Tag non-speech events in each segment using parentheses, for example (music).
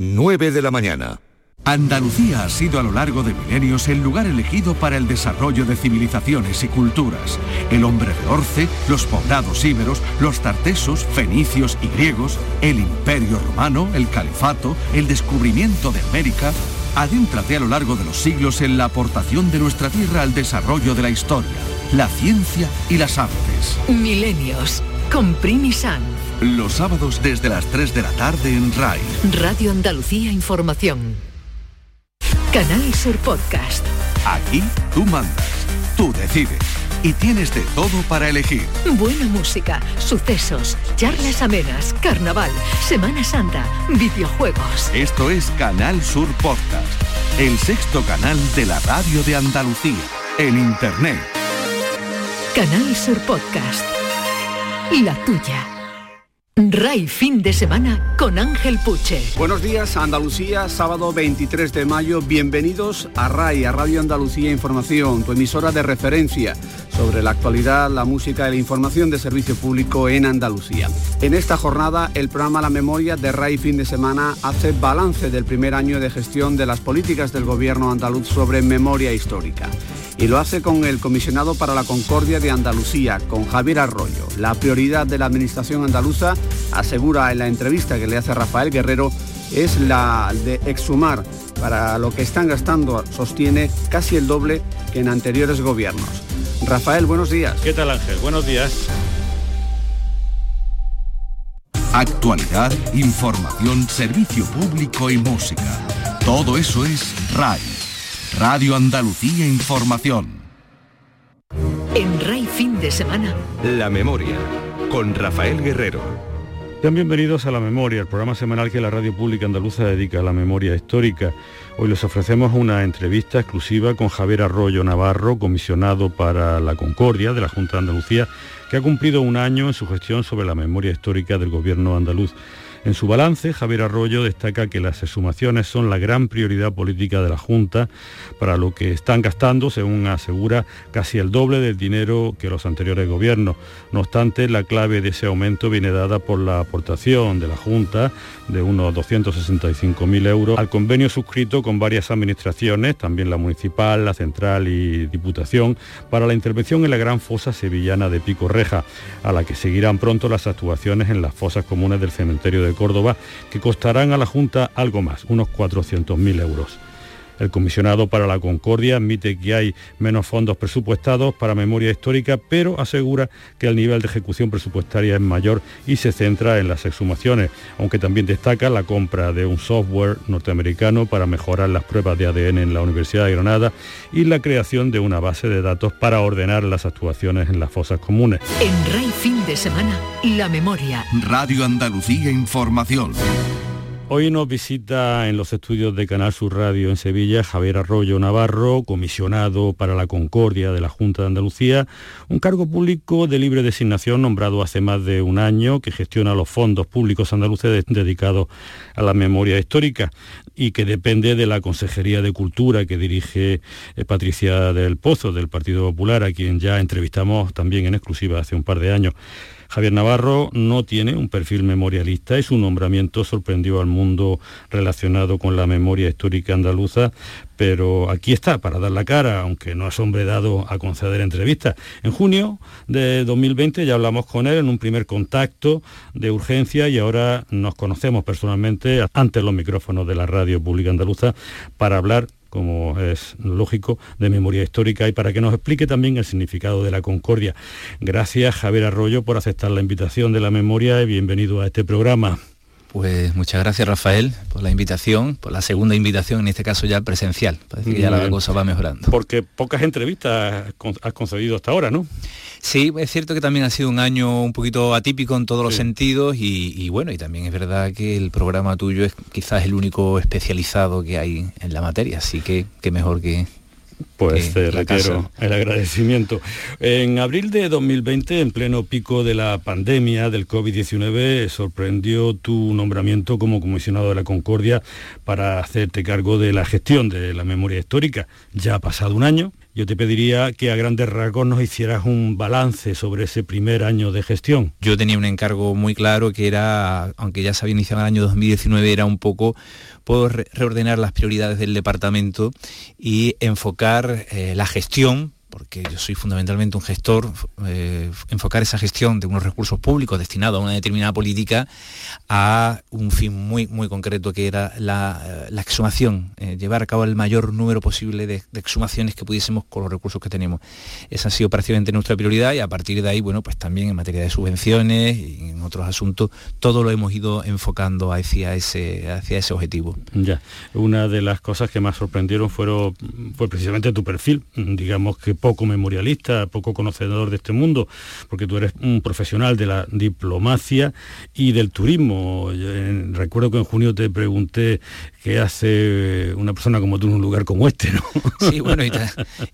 9 de la mañana. Andalucía ha sido a lo largo de milenios el lugar elegido para el desarrollo de civilizaciones y culturas. El hombre de Orce, los poblados íberos, los tartesos, fenicios y griegos, el imperio romano, el califato, el descubrimiento de América. Adéntrate a lo largo de los siglos en la aportación de nuestra tierra al desarrollo de la historia, la ciencia y las artes. Milenios, con Primi Sanz. Los sábados desde las 3 de la tarde en RAI. Radio Andalucía Información. Canal Sur Podcast. Aquí tú mandas, tú decides y tienes de todo para elegir. Buena música, sucesos, charlas amenas, carnaval, Semana Santa, videojuegos. Esto es Canal Sur Podcast, el sexto canal de la radio de Andalucía, en Internet. Canal Sur Podcast. La tuya. RAI fin de semana con Ángel Puche. Buenos días, Andalucía, sábado 23 de mayo. Bienvenidos a RAI, a Radio Andalucía Información, tu emisora de referencia sobre la actualidad, la música y la información de servicio público en Andalucía. En esta jornada, el programa La Memoria de RAI fin de semana hace balance del primer año de gestión de las políticas del gobierno andaluz sobre memoria histórica y lo hace con el comisionado para la Concordia de Andalucía, con Javier Arroyo. La prioridad de la Administración andaluza, asegura en la entrevista que le hace Rafael Guerrero, es la de exhumar para lo que están gastando, sostiene, casi el doble que en anteriores gobiernos. Rafael, buenos días. ¿Qué tal Ángel? Buenos días. Actualidad, información, servicio público y música. Todo eso es RAI Radio Andalucía Información. En RAI fin de semana. La memoria, con Rafael Guerrero. Sean bienvenidos a La Memoria, el programa semanal que la Radio Pública Andaluza dedica a la memoria histórica. Hoy les ofrecemos una entrevista exclusiva con Javier Arroyo Navarro, comisionado para la Concordia de la Junta de Andalucía, que ha cumplido un año en su gestión sobre la memoria histórica del gobierno andaluz. En su balance, Javier Arroyo destaca que las exhumaciones son la gran prioridad política de la Junta, para lo que están gastando, según asegura, casi el doble del dinero que los anteriores gobiernos. No obstante, la clave de ese aumento viene dada por la aportación de la Junta de unos 265.000 euros al convenio suscrito con varias administraciones, también la municipal, la central y diputación, para la intervención en la gran fosa sevillana de Pico Reja, a la que seguirán pronto las actuaciones en las fosas comunes del cementerio de Córdoba, que costarán a la Junta algo más, unos 400.000 euros. El comisionado para la Concordia admite que hay menos fondos presupuestados para memoria histórica, pero asegura que el nivel de ejecución presupuestaria es mayor y se centra en las exhumaciones, aunque también destaca la compra de un software norteamericano para mejorar las pruebas de ADN en la Universidad de Granada y la creación de una base de datos para ordenar las actuaciones en las fosas comunes. En Rey Fin de Semana, La Memoria. Radio Andalucía Información. Hoy nos visita en los estudios de Canal Sur Radio en Sevilla Javier Arroyo Navarro, comisionado para la Concordia de la Junta de Andalucía, un cargo público de libre designación nombrado hace más de un año que gestiona los fondos públicos andaluces dedicados a la memoria histórica y que depende de la Consejería de Cultura que dirige eh, Patricia del Pozo del Partido Popular, a quien ya entrevistamos también en exclusiva hace un par de años. Javier Navarro no tiene un perfil memorialista y su nombramiento sorprendió al mundo relacionado con la memoria histórica andaluza, pero aquí está para dar la cara, aunque no es hombre dado a conceder entrevistas. En junio de 2020 ya hablamos con él en un primer contacto de urgencia y ahora nos conocemos personalmente ante los micrófonos de la radio pública andaluza para hablar como es lógico, de memoria histórica y para que nos explique también el significado de la concordia. Gracias Javier Arroyo por aceptar la invitación de la memoria y bienvenido a este programa. Pues muchas gracias Rafael por la invitación, por la segunda invitación, en este caso ya presencial. Parece que ya la cosa va mejorando. Porque pocas entrevistas has concedido hasta ahora, ¿no? Sí, es cierto que también ha sido un año un poquito atípico en todos los sentidos y, bueno, y también es verdad que el programa tuyo es quizás el único especializado que hay en la materia, así que qué mejor que, pues te reitero el agradecimiento. En abril de 2020, en pleno pico de la pandemia del COVID-19, sorprendió tu nombramiento como comisionado de la Concordia para hacerte cargo de la gestión de la memoria histórica. Ya ha pasado un año yo te pediría que a grandes rasgos nos hicieras un balance sobre ese primer año de gestión. Yo tenía un encargo muy claro que era, aunque ya se había iniciado el año 2019, era un poco por reordenar las prioridades del departamento y enfocar eh, la gestión porque yo soy fundamentalmente un gestor, eh, enfocar esa gestión de unos recursos públicos destinados a una determinada política a un fin muy, muy concreto que era la, exhumación, eh, llevar a cabo el mayor número posible de, exhumaciones que pudiésemos con los recursos que tenemos. Esa ha sido prácticamente nuestra prioridad y a partir de ahí, bueno, pues también en materia de subvenciones y en otros asuntos, todo lo hemos ido enfocando hacia ese, hacia ese objetivo. Ya, una de las cosas que más sorprendieron fueron, fue precisamente tu perfil, digamos que poco memorialista, poco conocedor de este mundo, porque tú eres un profesional de la diplomacia y del turismo. recuerdo que en junio te pregunté qué hace una persona como tú en un lugar como este, ¿no? (laughs) Sí, bueno,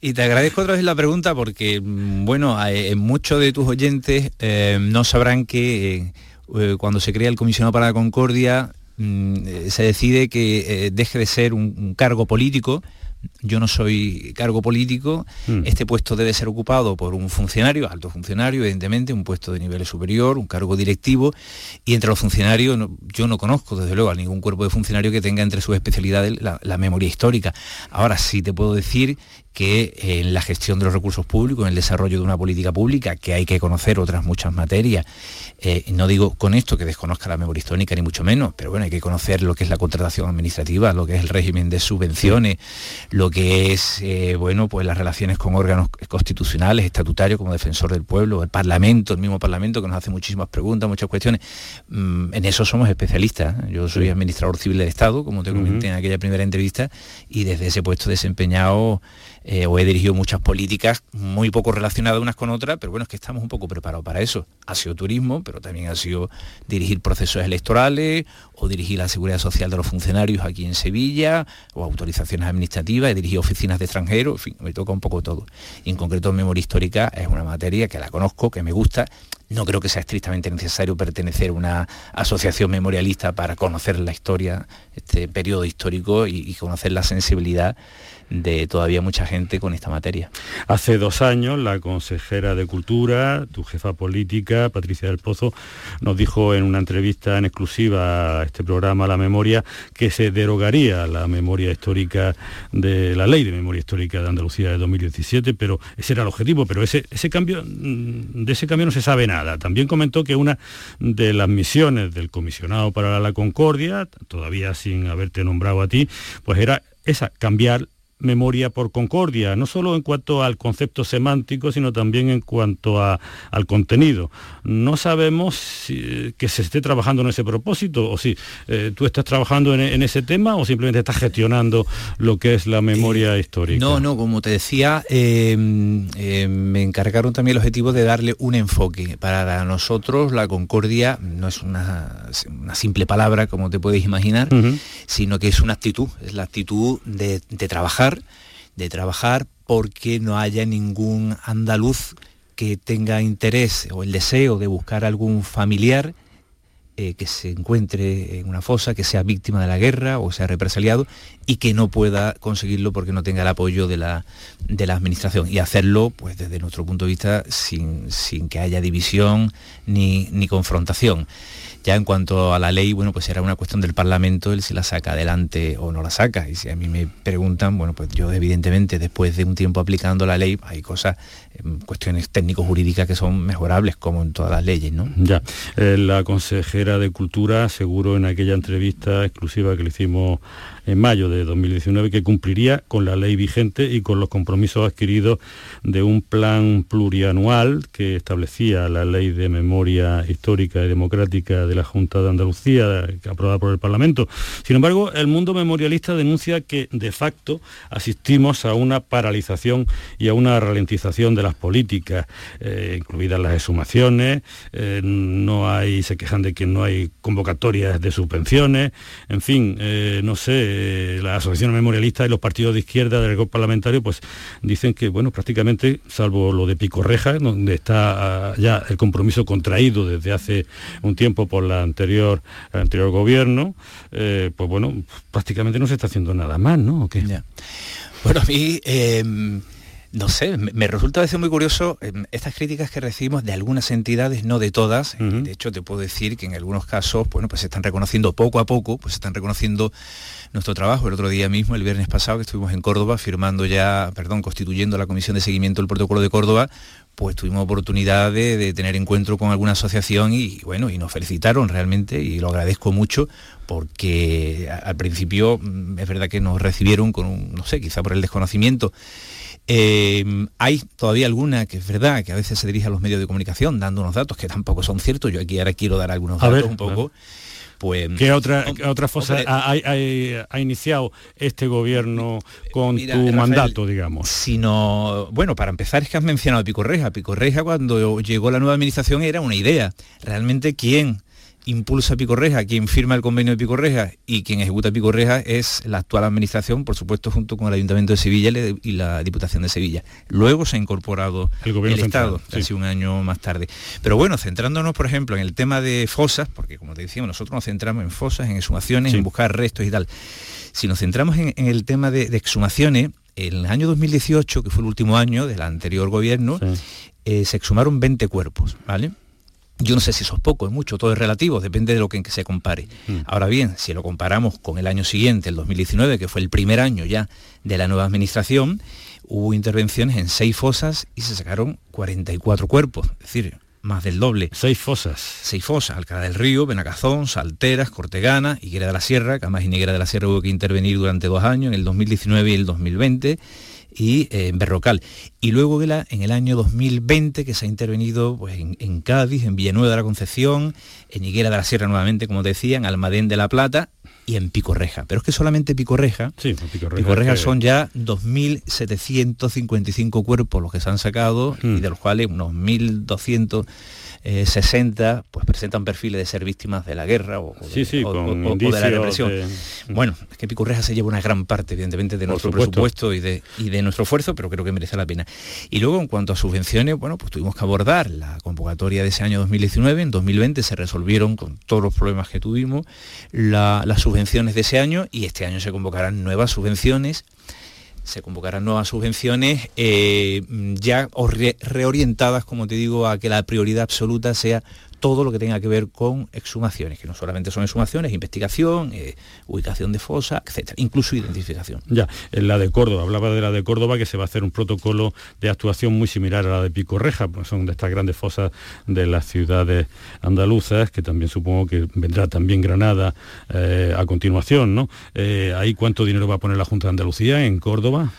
y te, agradezco otra vez la pregunta porque, mm, bueno, en muchos de tus oyentes eh, no sabrán que eh, cuando se crea el Comisionado para la Concordia, mm, eh, se decide que deje de ser un cargo político yo no soy cargo político, mm. este puesto debe ser ocupado por un funcionario, alto funcionario, evidentemente, un puesto de nivel superior, un cargo directivo, y entre los funcionarios yo no conozco, desde luego, a ningún cuerpo de funcionario que tenga entre sus especialidades la, memoria histórica. Ahora sí te puedo decir que en la gestión de los recursos públicos, en el desarrollo de una política pública, que hay que conocer otras muchas materias, eh, no digo con esto que desconozca la memoria histórica ni mucho menos, pero bueno, hay que conocer lo que es la contratación administrativa, lo que es el régimen de subvenciones, lo que es, eh, bueno, pues las relaciones con órganos constitucionales, estatutarios como defensor del pueblo, el Parlamento, el mismo Parlamento que nos hace muchísimas preguntas, muchas cuestiones. Mm, en eso somos especialistas. ¿eh? Yo soy administrador civil del Estado, como te comenté en aquella primera entrevista, y desde ese puesto desempeñado eh, o he dirigido muchas políticas muy poco relacionadas unas con otras, pero bueno, es que estamos un poco preparados para eso. Ha sido turismo, pero también ha sido dirigir procesos electorales o dirigir la seguridad social de los funcionarios aquí en Sevilla, o autorizaciones administrativas, he dirigido oficinas de extranjeros, en fin, me toca un poco todo. En concreto memoria histórica es una materia que la conozco, que me gusta, no creo que sea estrictamente necesario pertenecer a una asociación memorialista para conocer la historia, este periodo histórico y conocer la sensibilidad de todavía mucha gente con esta materia. Hace dos años la consejera de Cultura, tu jefa política, Patricia del Pozo, nos dijo en una entrevista en exclusiva a este programa La Memoria que se derogaría la memoria histórica de la ley de memoria histórica de Andalucía de 2017, pero ese era el objetivo, pero ese, ese cambio, mm, de ese cambio no se sabe nada. También comentó que una de las misiones del comisionado para la Concordia, todavía sin haberte nombrado a ti, pues era esa, cambiar memoria por concordia, no solo en cuanto al concepto semántico, sino también en cuanto al contenido. No sabemos que se esté trabajando en ese propósito, o si eh, tú estás trabajando en, ese tema o simplemente estás gestionando lo que es la memoria eh, histórica. No, no, como te decía, eh, me encargaron también el objetivo de darle un enfoque. Para nosotros la concordia no es una, simple palabra, como te puedes imaginar, sino que es una actitud, es la actitud de trabajar de trabajar porque no haya ningún andaluz que tenga interés o el deseo de buscar algún familiar eh, que se encuentre en una fosa, que sea víctima de la guerra o sea represaliado y que no pueda conseguirlo porque no tenga el apoyo de la, de la administración. Y hacerlo, pues desde nuestro punto de vista, sin, sin que haya división ni, ni confrontación. Ya en cuanto a la ley, bueno, pues era una cuestión del Parlamento el si la saca adelante o no la saca. Y si a mí me preguntan, bueno, pues yo evidentemente después de un tiempo aplicando la ley, hay cosas, em, cuestiones técnico-jurídicas que son mejorables, como en todas las leyes, ¿no? Ya, eh, la consejera de Cultura aseguró en aquella entrevista exclusiva que le hicimos en mayo de 2019 que cumpliría con la ley vigente y con los compromisos adquiridos de un plan plurianual que establecía la ley de memoria histórica y democrática de la Junta de Andalucía, aprobada por el Parlamento. Sin embargo, el mundo memorialista denuncia que de facto asistimos a una paralización y a una ralentización de las políticas, eh, incluidas las exhumaciones, eh, no hay, se quejan de que no hay convocatorias de subvenciones, en fin, eh, no sé, eh, la Asociación Memorialista y los partidos de izquierda del grupo parlamentario pues dicen que, bueno, prácticamente, salvo lo de Picorreja, donde está ah, ya el compromiso contraído desde hace un tiempo por la anterior, el anterior gobierno, eh, pues bueno, prácticamente no se está haciendo nada más, ¿no? Bueno, a mí... Em, No sé, me, resulta a veces muy curioso em, estas críticas que recibimos de algunas entidades, no de todas. De hecho, te puedo decir que en algunos casos, bueno, pues se están reconociendo poco a poco, pues se están reconociendo nuestro trabajo. El otro día mismo, el viernes pasado, que estuvimos en Córdoba firmando ya, perdón, constituyendo la Comisión de Seguimiento del Protocolo de Córdoba, pues tuvimos oportunidad de, tener encuentro con alguna asociación y, bueno, y nos felicitaron realmente y lo agradezco mucho porque al principio mm, es verdad que nos recibieron con un, no sé, quizá por el desconocimiento eh, hay todavía alguna que es verdad que a veces se dirige a los medios de comunicación dando unos datos que tampoco son ciertos. Yo aquí ahora quiero dar algunos datos un poco. Pues, ¿Qué otra, otra cosa ha, iniciado este gobierno con tu mandato, digamos? Sino, bueno, para empezar es que has mencionado a Picorreja. Picorreja cuando llegó la nueva administración era una idea. Realmente quién impulsa Picorreja, quien firma el convenio de Picorreja y quien ejecuta Picorreja es la actual administración, por supuesto, junto con el Ayuntamiento de Sevilla y la Diputación de Sevilla. Luego se ha incorporado el, gobierno Estado, casi un año más tarde. Pero bueno, centrándonos, por ejemplo, en el tema de fosas, porque como te decíamos, nosotros nos centramos en fosas, en exhumaciones, en buscar restos y tal. Si nos centramos en, el tema de, exhumaciones, en el año 2018, que fue el último año del anterior gobierno, eh, se exhumaron 20 cuerpos, ¿vale? Yo no sé si eso es poco, es mucho, todo es relativo, depende de lo que se compare. Mm. Ahora bien, si lo comparamos con el año siguiente, el 2019, que fue el primer año ya de la nueva administración, hubo intervenciones en seis fosas y se sacaron 44 cuerpos, es decir, más del doble. Seis fosas. Seis fosas, Alcalá del Río, Benacazón, Salteras, Cortegana, Higuera de la Sierra, que además Higuera de la Sierra hubo que intervenir durante dos años, en el 2019 y el 2020 y eh, en Berrocal. Y luego en el año 2020 que se ha intervenido pues, en, Cádiz, en Villanueva de la Concepción, en Higuera de la Sierra nuevamente, como decía, en Almadén de la Plata y en Picorreja. Pero es que solamente Picorreja, sí, Picorreja, son ya 2.755 cuerpos los que se han sacado y mm. de los cuales unos 1.200 60 eh, pues presentan perfiles de ser víctimas de la guerra o, de, la represión. Bueno, es que Picurreja se lleva una gran parte, evidentemente, de nuestro presupuesto y de, y de nuestro esfuerzo, pero creo que merece la pena. Y luego, en cuanto a subvenciones, bueno, pues tuvimos que abordar la convocatoria de ese año 2019. En 2020 se resolvieron con todos los problemas que tuvimos las subvenciones de ese año y este año se convocarán nuevas subvenciones se convocarán nuevas subvenciones eh, ya reorientadas, como te digo, a que la prioridad absoluta sea todo lo que tenga que ver con exhumaciones, que no solamente son exhumaciones, investigación, eh, ubicación de fosa, etcétera, incluso identificación. Ya, en la de Córdoba, hablaba de la de Córdoba que se va a hacer un protocolo de actuación muy similar a la de Pico Reja, pues son de estas grandes fosas de las ciudades andaluzas, que también supongo que vendrá también Granada eh, a continuación, ¿no? Eh, ¿Ahí cuánto dinero va a poner la Junta de Andalucía en Córdoba?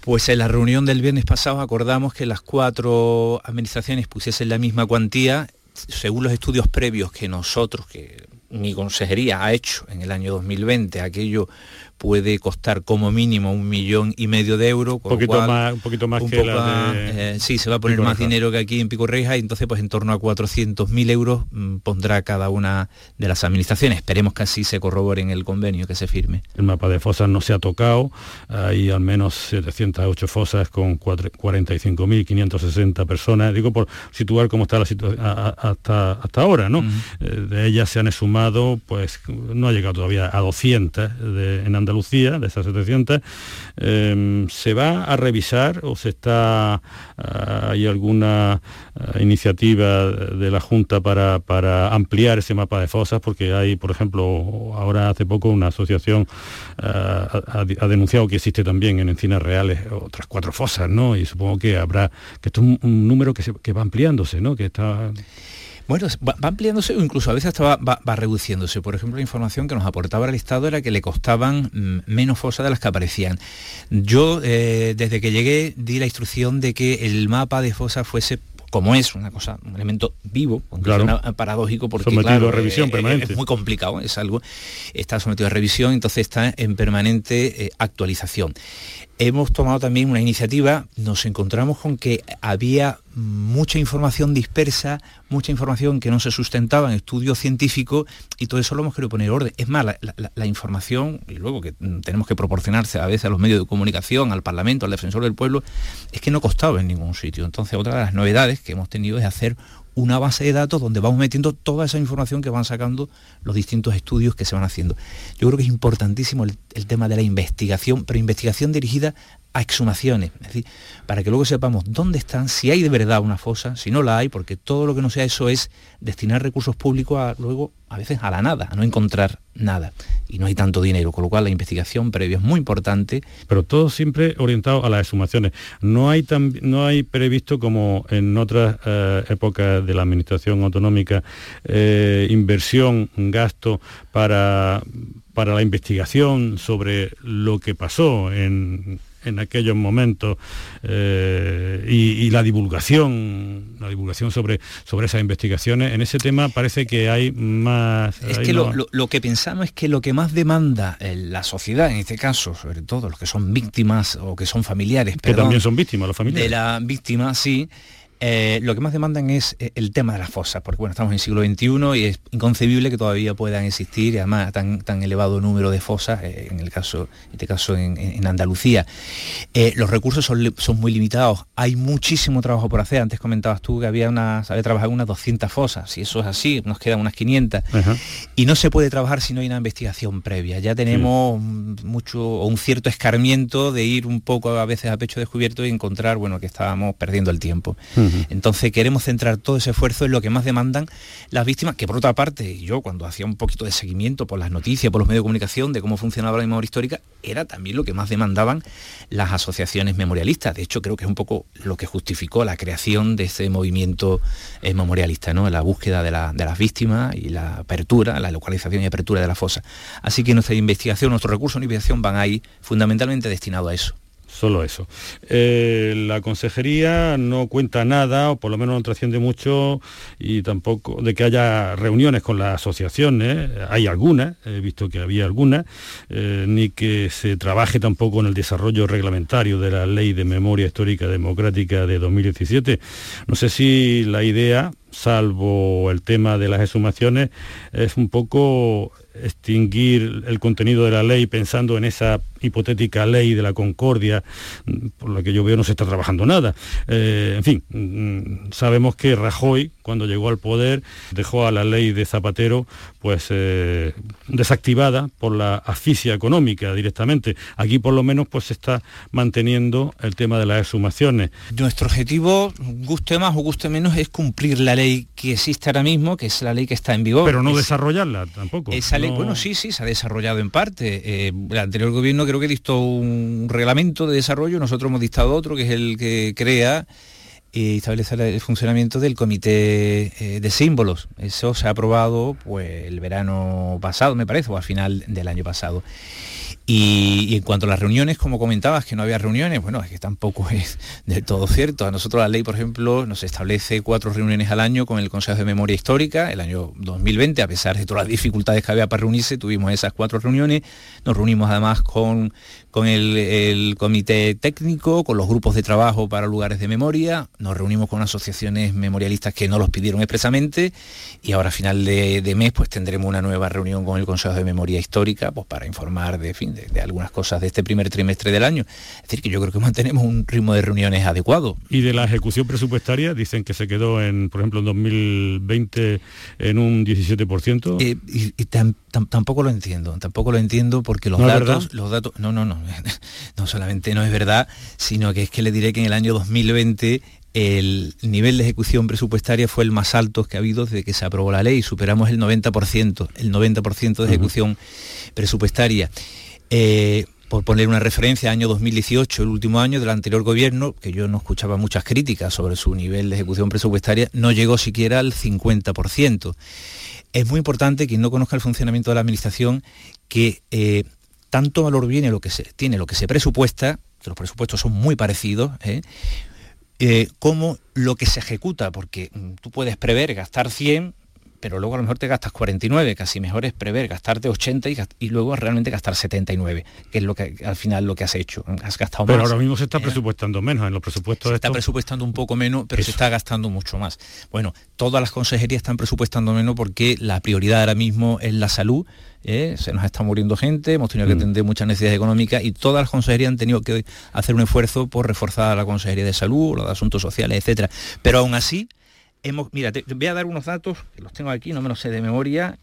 Pues en la reunión del viernes pasado acordamos que las cuatro administraciones pusiesen la misma cuantía según los estudios previos que nosotros, que mi consejería ha hecho en el año 2020, aquello puede costar como mínimo un millón y medio de euros. un, poquito más, un poquito más que la de... eh, sí, se va a poner más dinero que aquí en Pico Reja y entonces pues en torno a 400.000 euros mm, pondrá cada una de las administraciones. Esperemos que así se corrobore en el convenio que se firme. El mapa de fosas no se ha tocado, hay al menos 708 fosas con 45.560 personas, digo por situar cómo está la situación hasta, hasta ahora, ¿no? Eh, de ellas se han sumado, pues no ha llegado todavía a 200 de, en Andalucía, de esas 700, em, ¿se va a revisar o se está, ah, hay alguna ah, iniciativa de la Junta para, para, ampliar ese mapa de fosas? Porque hay, por ejemplo, ahora hace poco una asociación ah, ha, denunciado que existe también en Encinas Reales otras cuatro fosas, ¿no? Y supongo que habrá, que esto es un, número que, se, que va ampliándose, ¿no? Que está... Bueno, va, ampliándose o incluso a veces hasta va, reduciendo,se Por ejemplo, la información que nos aportaba el Estado era que le costaban mm, menos fosas de las que aparecían. Yo, eh, desde que llegué, di la instrucción de que el mapa de fosas fuese como es una cosa, un elemento vivo, paradójico porque sometido a revisión eh, permanente. Es, muy complicado, es algo, está sometido a revisión, entonces está en permanente eh, actualización. Hemos tomado también una iniciativa, nos encontramos con que había mucha información dispersa, mucha información que no se sustentaba en estudios científicos y todo eso lo hemos querido poner orden. Es más, la, información, y luego que tenemos que proporcionarse a veces a los medios de comunicación, al Parlamento, al defensor del pueblo, es que no costaba en ningún sitio. Entonces, otra de las novedades que hemos tenido es hacer una base de datos donde vamos metiendo toda esa información que van sacando los distintos estudios que se van haciendo. Yo creo que es importantísimo el, tema de la investigación, pero investigación dirigida a exhumaciones, es decir, para que luego sepamos dónde están, si hay de verdad una fosa, si no la hay, porque todo lo que no sea eso es destinar recursos públicos a luego a veces a la nada, a no encontrar nada. Y no hay tanto dinero, con lo cual la investigación previa es muy importante. Pero todo siempre orientado a las exhumaciones. No hay, tan, no hay previsto como en otras eh, épocas de la administración autonómica eh, inversión, gasto para, para la investigación sobre lo que pasó en en aquellos momentos eh, y, la divulgación, la divulgación sobre, sobre esas investigaciones. En ese tema parece que hay más... Es que lo, que pensamos es que lo que más demanda la sociedad, en este caso, sobre todo los que son víctimas o que son familiares, que también son víctimas, los familiares. De la víctima, sí, eh, lo que más demandan es eh, el tema de las fosas, porque bueno, estamos en el siglo XXI y es inconcebible que todavía puedan existir, y además tan, tan elevado número de fosas, eh, en el caso, en este caso en, Andalucía. los recursos son, son, muy limitados, hay muchísimo trabajo por hacer. Antes comentabas tú que había unas, había trabajado unas 200 fosas, si eso es así, nos quedan unas 500. Y no se puede trabajar si no hay una investigación previa. Ya tenemos mucho o un cierto escarmiento de ir un poco a veces a pecho descubierto y encontrar, bueno, que estábamos perdiendo el tiempo. Entonces queremos centrar todo ese esfuerzo en lo que más demandan las víctimas, que por otra parte, yo cuando hacía un poquito de seguimiento por las noticias, por los medios de comunicación de cómo funcionaba la memoria histórica, era también lo que más demandaban las asociaciones memorialistas. De hecho, creo que es un poco lo que justificó la creación de ese movimiento eh, memorialista, ¿no? la búsqueda de, de las víctimas y la apertura, la localización y apertura de la fosa. Así que nuestra investigación, nuestros recursos de investigación van ahí fundamentalmente destinados a eso solo eso. Eh, la consejería no cuenta nada, o por lo menos no trasciende mucho, y tampoco de que haya reuniones con las asociaciones, hay algunas, he visto que había algunas, eh, ni que se trabaje tampoco en el desarrollo reglamentario de la Ley de Memoria Histórica Democrática de 2017. No sé si la idea, salvo el tema de las exhumaciones, es un poco extinguir el contenido de la ley pensando en esa hipotética ley de la concordia, por la que yo veo no se está trabajando nada. Eh, en fin, mm, sabemos que Rajoy, cuando llegó al poder, dejó a la ley de Zapatero pues eh, desactivada por la asfixia económica directamente. Aquí por lo menos pues se está manteniendo el tema de las exhumaciones. Nuestro objetivo, guste más o guste menos, es cumplir la ley que existe ahora mismo, que es la ley que está en vigor. Pero no desarrollarla tampoco. Esa ley, bueno, sí, sí, se ha desarrollado en parte. Eh, el anterior gobierno creo que dictó un reglamento de desarrollo, nosotros hemos dictado otro, que es el que crea y establece el funcionamiento del comité eh, de símbolos. Eso se ha aprobado pues el verano pasado, me parece, o al final del año pasado. Y, en cuanto a las reuniones, como comentabas, que no había reuniones, bueno, es que tampoco (laughs) es del todo cierto. A nosotros la ley, por ejemplo, nos establece cuatro reuniones al año con el Consejo de Memoria Histórica. El año 2020, a pesar de todas las dificultades que había para reunirse, tuvimos esas cuatro reuniones. Nos reunimos además con, con el, comité técnico, con los grupos de trabajo para lugares de memoria. Nos reunimos con asociaciones memorialistas que no los pidieron expresamente. Y ahora a final de, de mes pues tendremos una nueva reunión con el Consejo de Memoria Histórica pues, para informar de fin de, algunas cosas de este primer trimestre del año. Es decir, que yo creo que mantenemos un ritmo de reuniones adecuado. Y de la ejecución presupuestaria, dicen que se quedó en, por ejemplo, en 2020 en un 17%. Eh, y, tampoco lo entiendo, tampoco lo entiendo porque los datos, los datos, no, no, no, (laughs) no solamente no es verdad, sino que es que le diré que en el año 2020 el nivel de ejecución presupuestaria fue el más alto que ha habido desde que se aprobó la ley, superamos el 90%, el 90% de ejecución presupuestaria. Eh, por poner una referencia, año 2018, el último año del anterior gobierno, que yo no escuchaba muchas críticas sobre su nivel de ejecución presupuestaria, no llegó siquiera al 50%. Es muy importante quien no conozca el funcionamiento de la administración que eh, tanto valor viene lo que se, tiene lo que se presupuesta, que los presupuestos son muy parecidos, ¿eh? como lo que se ejecuta, porque mm, tú puedes prever gastar 100, pero luego a lo mejor te gastas 49, casi mejor es prever gastarte 80 y, luego realmente gastar 79, que es lo que al final lo que has hecho, has gastado pero más. Pero ahora mismo se está presupuestando menos en los presupuestos. Se está presupuestando un poco menos, pero se está gastando mucho más. Bueno, todas las consejerías están presupuestando menos porque la prioridad ahora mismo es la salud, ¿eh? se nos está muriendo gente, hemos tenido que mm. atender muchas necesidades económicas y todas las consejerías han tenido que hacer un esfuerzo por reforzar la consejería de salud, los de asuntos sociales, etcétera. Pero aún así, mira, te, voy a dar unos datos, que los tengo aquí, no me los sé de memoria.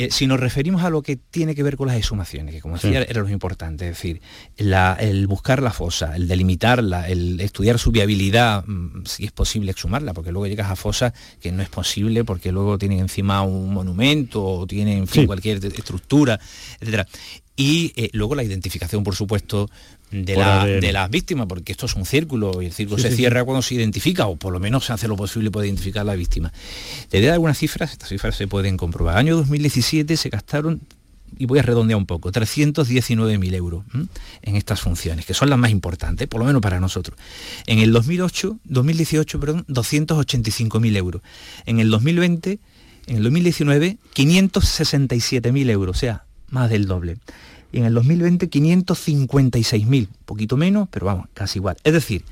Eh, si nos referimos a lo que tiene que ver con las exhumaciones, que como decía era lo importante, es decir, el buscar la fosa, el delimitarla, el estudiar su viabilidad, mm, si es posible exhumarla, porque luego llegas a fosas que no es posible porque luego tienen encima un monumento o tienen cualquier estructura, etc. Y eh, luego la identificación, por supuesto, de, las víctimas, porque esto es un círculo y el círculo se cierra cuando se identifica, o por lo menos se hace lo posible para identificar a la víctima. Te dar algunas cifras, estas cifras se pueden comprobar. Año 2017 se gastaron y voy a redondear un poco, 319.000 euros en estas funciones, que son las más importantes, por lo menos para nosotros. En el 2008, 2018, perdón, 285.000 euros. En el 2020, en el 2019, 567.000 euros, o sea, más del doble y en el 2020 556.000, poquito menos, pero vamos, casi igual. Es decir,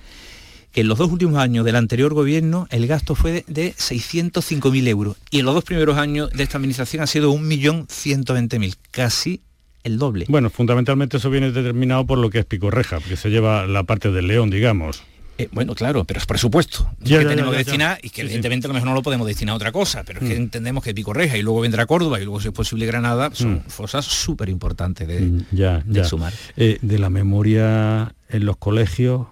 que en los dos últimos años del anterior gobierno el gasto fue de, 605.000 euros y en los dos primeros años de esta administración ha sido 1.120.000, casi el doble. Bueno, fundamentalmente eso viene determinado por lo que es Picorreja, porque se lleva la parte del león, digamos. Eh, bueno, claro, pero es presupuesto que tenemos que destinar y que evidentemente a lo mejor no lo podemos destinar a otra cosa, pero es que mm. entendemos que Pico Reja y luego vendrá Córdoba y luego si es posible Granada, son mm. fosas súper importantes de, mm, sumar. Eh, de la memoria en los colegios,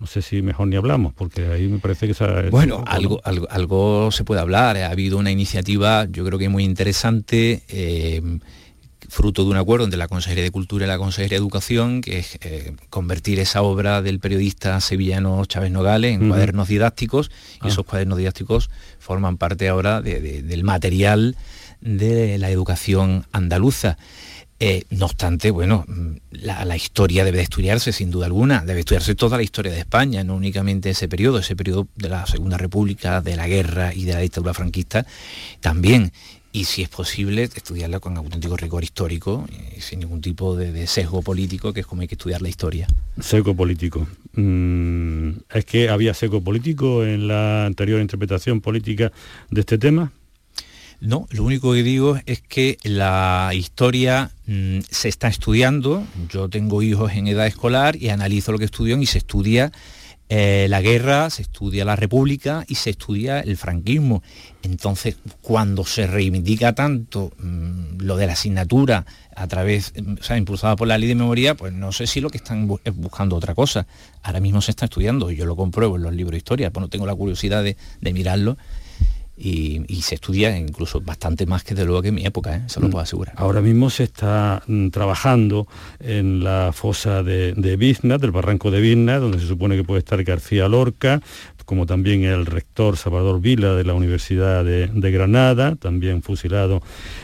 no sé si mejor ni hablamos, porque ahí me parece que... Esa, bueno, algo, algo, algo, se puede hablar. Ha habido una iniciativa, yo creo que muy interesante, eh, fruto de un acuerdo entre la Consejería de Cultura y la Consejería de Educación, que es eh, convertir esa obra del periodista sevillano Chávez Nogales en cuadernos didácticos, y ah. esos cuadernos didácticos forman parte ahora del material de la educación andaluza. Eh, no obstante, bueno, la, la, historia debe de estudiarse sin duda alguna, debe estudiarse toda la historia de España, no únicamente ese periodo, ese periodo de la Segunda República, de la guerra y de la dictadura franquista, también y si es posible estudiarla con auténtico rigor histórico y sin ningún tipo de, sesgo político que es como hay que estudiar la historia. Sesgo político. Mm, ¿Es que había sesgo político en la anterior interpretación política de este tema? No, lo único que digo es que la historia mm, se está estudiando, yo tengo hijos en edad escolar y analizo lo que estudian y se estudia eh, la guerra, se estudia la república y se estudia el franquismo. Entonces, cuando se reivindica tanto mm, lo de la asignatura a través, mm, o sea, impulsada por la ley de memoria, pues no sé si lo que están es buscando otra cosa. Ahora mismo se está estudiando, yo lo compruebo en los libros de historia, pues no tengo la curiosidad de mirarlo y, se estudia incluso bastante más que de luego que en mi época, ¿eh? eso lo mm. puedo asegurar. Ahora mismo se está mm, trabajando en la fosa de, de del barranco de Vizna, donde se supone que puede estar García Lorca, como también el rector Salvador Vila de la Universidad de, Granada, también fusilado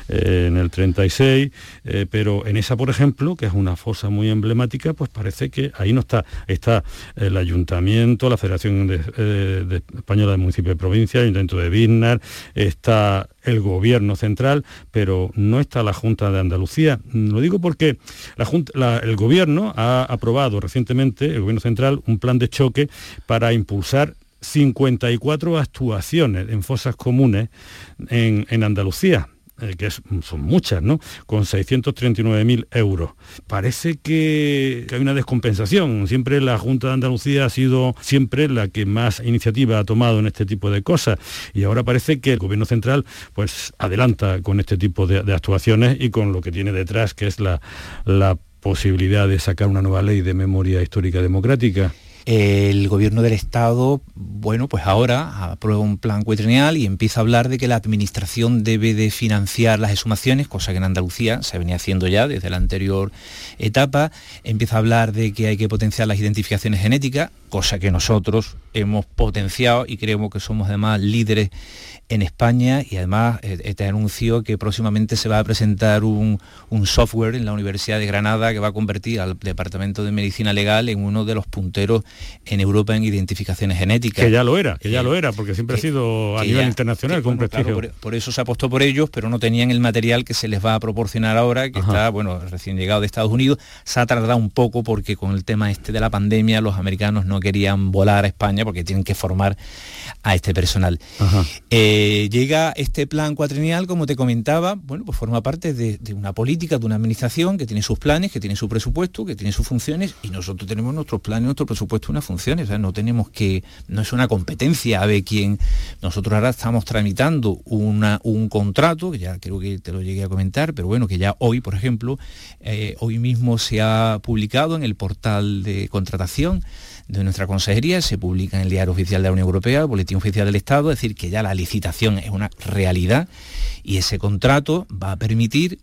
eh, en el 36, eh, pero en esa, por ejemplo, que es una fosa muy emblemática, pues parece que ahí no está, está el Ayuntamiento, la Federación de, Española de Municipios de Provincia, el Ayuntamiento de Viznar, está el gobierno central, pero no está la Junta de Andalucía. Lo digo porque el gobierno ha aprobado recientemente, el gobierno central, un plan de choque para impulsar 54 actuaciones en fosas comunes en, Andalucía. Eh, que son muchas, ¿no? Con 639.000 euros. Parece que, hay una descompensación. Siempre la Junta de Andalucía ha sido siempre la que más iniciativa ha tomado en este tipo de cosas. Y ahora parece que el Gobierno Central pues adelanta con este tipo de, actuaciones y con lo que tiene detrás, que es la, la posibilidad de sacar una nueva ley de memoria histórica democrática. El gobierno del Estado, bueno, pues ahora aprueba un plan cuatrienal y empieza a hablar de que la administración debe de financiar las exhumaciones, cosa que en Andalucía se venía haciendo ya desde la anterior etapa. Empieza a hablar de que hay que potenciar las identificaciones genéticas, cosa que nosotros hemos potenciado y creemos que somos además líderes en España y además eh, te anuncio que próximamente se va a presentar un, software en la Universidad de Granada que va a convertir al Departamento de Medicina Legal en uno de los punteros en Europa en identificaciones genéticas. Que ya lo era, que ya lo era, porque siempre ha sido a nivel internacional con prestigio. por, eso se apostó por ellos, pero no tenían el material que se les va a proporcionar ahora, que está, bueno, recién llegado de Estados Unidos. Se ha tardado un poco porque con el tema este de la pandemia los americanos no querían volar a España porque tienen que formar a este personal. Eh, llega este plan cuatrienal, como te comentaba, bueno, pues forma parte de, una política, de una administración que tiene sus planes, que tiene su presupuesto, que tiene sus funciones y nosotros tenemos nuestros planes, nuestro presupuesto o sea, no tenemos que, no es una competencia a ver quién. Nosotros ahora estamos tramitando una, un contrato, que ya creo que te lo llegué a comentar, pero bueno, que ya hoy, por ejemplo, eh, hoy mismo se ha publicado en el portal de contratación de nuestra consejería, se publica en el Diario Oficial de la Unión Europea, el Boletín Oficial del Estado, es decir, que ya la licitación es una realidad y ese contrato va a permitir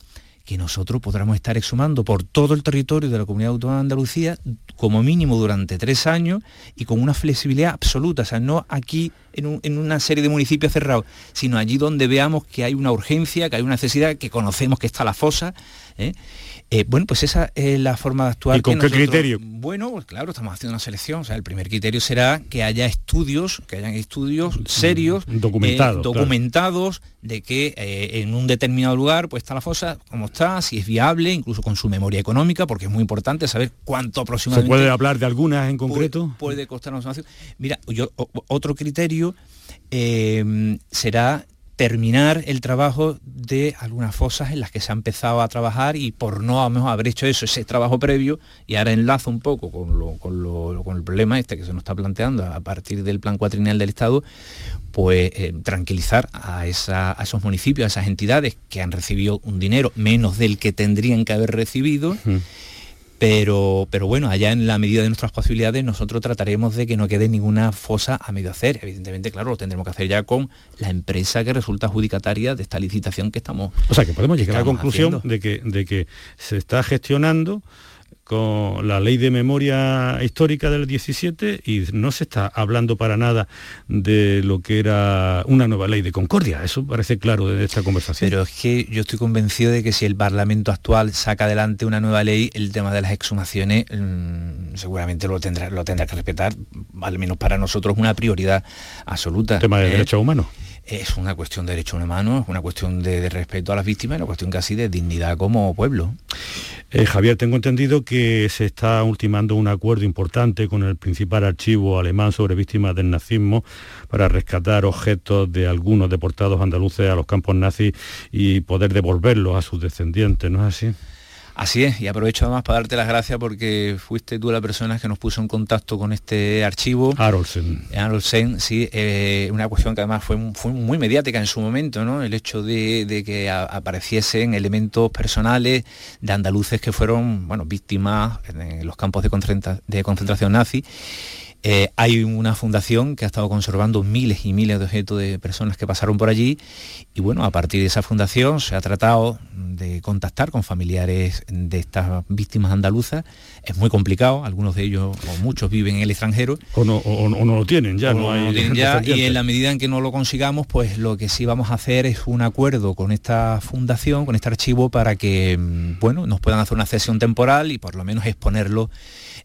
que nosotros podamos estar exhumando por todo el territorio de la Comunidad Autónoma de Andalucía como mínimo durante tres años y con una flexibilidad absoluta, o sea, no aquí en, una serie de municipios cerrados, sino allí donde veamos que hay una urgencia, que hay una necesidad, que conocemos que está la fosa. ¿eh? Eh, bueno, pues esa es la forma de actuar. ¿Y con qué criterio? Bueno, pues claro, estamos haciendo una selección. O sea, el primer criterio será que haya estudios, que hayan estudios serios, mm, documentados, eh, documentados de que eh, en un determinado lugar pues está la fosa, cómo está, si es viable, incluso con su memoria económica, porque es muy importante saber cuánto aproximadamente. ¿Se puede hablar de algunas en concreto? Puede, costar una Mira, yo, otro criterio será terminar el trabajo de algunas fosas en las que se ha empezado a trabajar y por no a mejor haber hecho eso, ese trabajo previo, y ahora enlazo un poco con, con, el problema este que se nos está planteando a partir del plan cuatrienal del Estado, pues eh, tranquilizar a, esos municipios, a esas entidades que han recibido un dinero menos del que tendrían que haber recibido. Pero, pero bueno, allá en la medida de nuestras posibilidades nosotros trataremos de que no quede ninguna fosa a medio hacer. Evidentemente, claro, lo tendremos que hacer ya con la empresa que resulta adjudicataria de esta licitación que estamos. O sea, que podemos llegar a la conclusión de que, de que se está gestionando con la ley de memoria histórica del 17 y no se está hablando para nada de lo que era una nueva ley de concordia. Eso parece claro de esta conversación. Pero es que yo estoy convencido de que si el Parlamento actual saca adelante una nueva ley, el tema de las exhumaciones mm, seguramente lo tendrá, lo tendrá que respetar, al menos para nosotros una prioridad absoluta. tema de ¿eh? derechos humanos es una cuestión de derecho humano, es una cuestión de, respeto a las víctimas, una cuestión casi de dignidad como pueblo. Eh, Javier, tengo entendido que se está ultimando un acuerdo importante con el principal archivo alemán sobre víctimas del nazismo para rescatar objetos de algunos deportados andaluces a los campos nazis y poder devolverlos a sus descendientes, ¿no es así? Así es, y aprovecho además para darte las gracias porque fuiste tú la persona que nos puso en contacto con este archivo. Arolsen. Arolsen, sí, eh, una cuestión que además fue, fue, muy mediática en su momento, ¿no? El hecho de, que apareciesen elementos personales de andaluces que fueron, bueno, víctimas en los campos de, de concentración nazi eh, hay una fundación que ha estado conservando miles y miles de objetos de personas que pasaron por allí y bueno, a partir de esa fundación se ha tratado de contactar con familiares de estas víctimas andaluzas. Es muy complicado, algunos de ellos o muchos viven en el extranjero. O no, lo tienen ya, no, hay... y en la medida en que no lo consigamos, pues lo que sí vamos a hacer es un acuerdo con esta fundación, con este archivo, para que mm, bueno, nos puedan hacer una cesión temporal y por lo menos exponerlo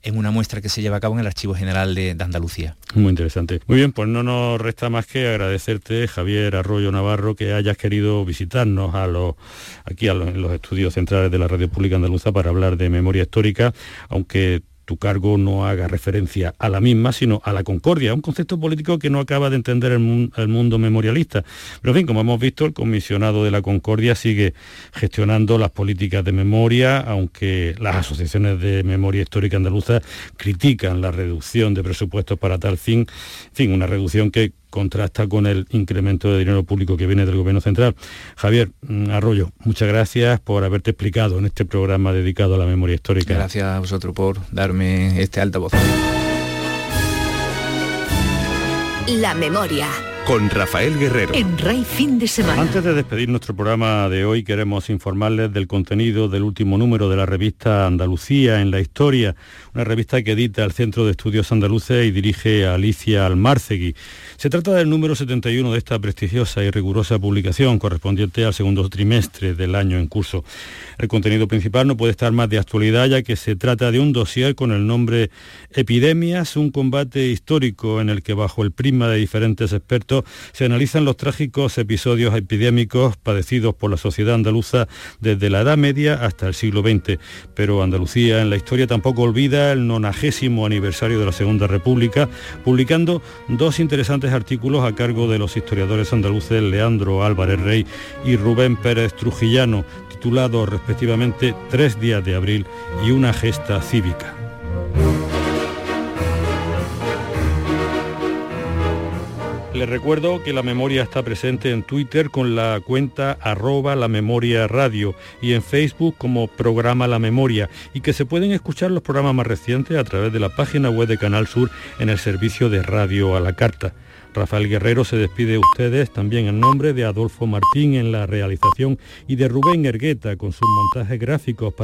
en una muestra que se lleva a cabo en el Archivo General de, Andalucía. Muy interesante. Muy bien, pues no nos resta más que agradecerte, Javier Arroyo Navarro, que hayas querido visitarnos a los, aquí a en los estudios centrales de la Radio Pública Andaluza para hablar de memoria histórica, aunque tu cargo no haga referencia a la misma, sino a la concordia, un concepto político que no acaba de entender el, mundo memorialista. Pero en fin, como hemos visto, el comisionado de la concordia sigue gestionando las políticas de memoria, aunque las asociaciones de memoria histórica andaluza critican la reducción de presupuestos para tal fin, en fin, una reducción que contrasta con el incremento de dinero público que viene del Gobierno Central. Javier mm, Arroyo, muchas gracias por haberte explicado en este programa dedicado a la memoria histórica. Gracias a vosotros por darme este altavoz. La memoria con Rafael Guerrero. En Rey Fin de Semana. Antes de despedir nuestro programa de hoy, queremos informarles del contenido del último número de la revista Andalucía en la Historia, una revista que edita el Centro de Estudios Andaluces y dirige a Alicia Almárcegui. Se trata del número 71 de esta prestigiosa y rigurosa publicación correspondiente al segundo trimestre del año en curso. El contenido principal no puede estar más de actualidad ya que se trata de un dossier con el nombre Epidemias, un combate histórico en el que bajo el prisma de diferentes expertos se analizan los trágicos episodios epidémicos padecidos por la sociedad andaluza desde la Edad Media hasta el siglo XX. Pero Andalucía en la historia tampoco olvida el nonagésimo aniversario de la Segunda República, publicando dos interesantes artículos a cargo de los historiadores andaluces Leandro Álvarez Rey y Rubén Pérez Trujillano, titulados respectivamente tres días de abril y una gesta cívica. Les recuerdo que la memoria está presente en Twitter con la cuenta arroba la memoria radio y en Facebook como programa La Memoria y que se pueden escuchar los programas más recientes a través de la página web de Canal Sur en el servicio de radio a la carta. Rafael Guerrero se despide de ustedes también en nombre de Adolfo Martín en la realización y de Rubén Ergueta con sus montajes gráficos para